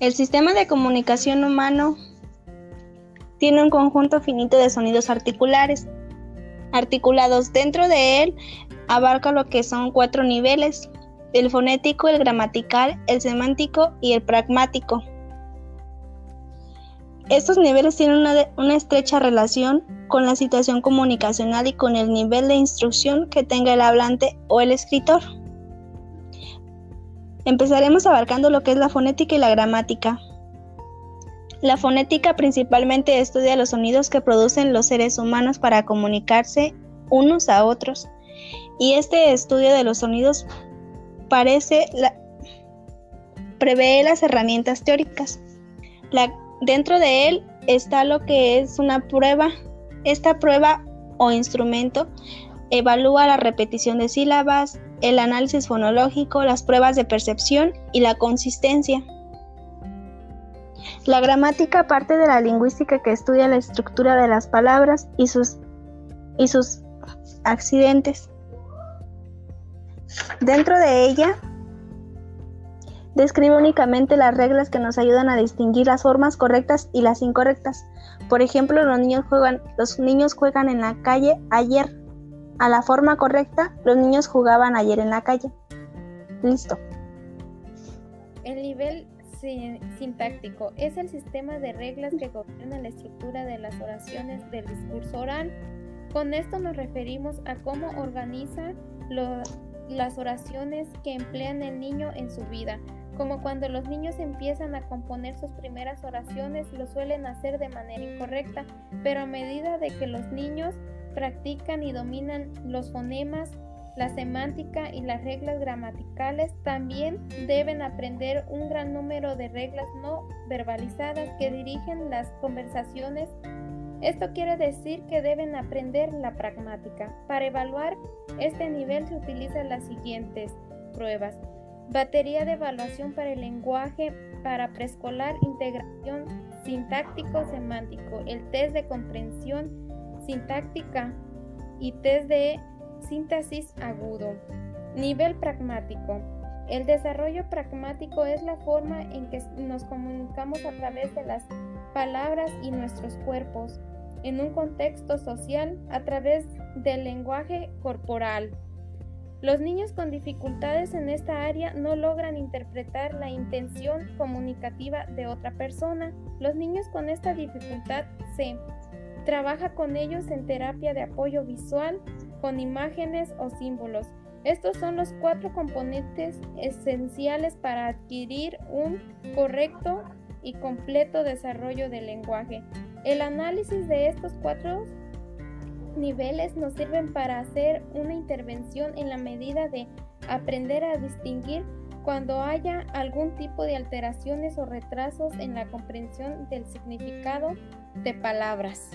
El sistema de comunicación humano tiene un conjunto finito de sonidos articulares. Articulados dentro de él abarca lo que son cuatro niveles, el fonético, el gramatical, el semántico y el pragmático. Estos niveles tienen una, una, estrecha relación con la situación comunicacional y con el nivel de instrucción que tenga el hablante o el escritor. Empezaremos abarcando lo que es la fonética y la gramática. La fonética principalmente estudia los sonidos que producen los seres humanos para comunicarse unos a otros. Y este estudio de los sonidos parece prevé las herramientas teóricas. dentro de él está lo que es una prueba. Esta prueba o instrumento evalúa la repetición de sílabas, el análisis fonológico, las pruebas de percepción y la consistencia. La gramática parte de la lingüística que estudia la estructura de las palabras y sus, y sus accidentes. Dentro de ella, describe únicamente las reglas que nos ayudan a distinguir las formas correctas y las incorrectas. Por ejemplo, los niños juegan, los niños juegan en la calle ayer a la forma correcta, los niños jugaban ayer en la calle. Listo. El nivel sintáctico es el sistema de reglas que gobierna la estructura de las oraciones del discurso oral. Con esto nos referimos a cómo organiza las oraciones que emplean el niño en su vida. Como cuando los niños empiezan a componer sus primeras oraciones, lo suelen hacer de manera incorrecta, pero a medida de que los niños practican y dominan los fonemas, la semántica y las reglas gramaticales, también deben aprender un gran número de reglas no verbalizadas que dirigen las conversaciones. Esto quiere decir que deben aprender la pragmática. Para evaluar este nivel se utilizan las siguientes pruebas. Batería de evaluación para el lenguaje para preescolar, integración sintáctico-semántico, el test de comprensión sintáctica y test de síntesis agudo. Nivel pragmático. El desarrollo pragmático es la forma en que nos comunicamos a través de las palabras y nuestros cuerpos en un contexto social a través del lenguaje corporal. Los niños con dificultades en esta área no logran interpretar la intención comunicativa de otra persona. Los niños con esta dificultad se Trabaja con ellos en terapia de apoyo visual con imágenes o símbolos. Estos son los cuatro componentes esenciales para adquirir un correcto y completo desarrollo del lenguaje. El análisis de estos cuatro niveles nos sirven para hacer una intervención en la medida de aprender a distinguir cuando haya algún tipo de alteraciones o retrasos en la comprensión del significado de palabras.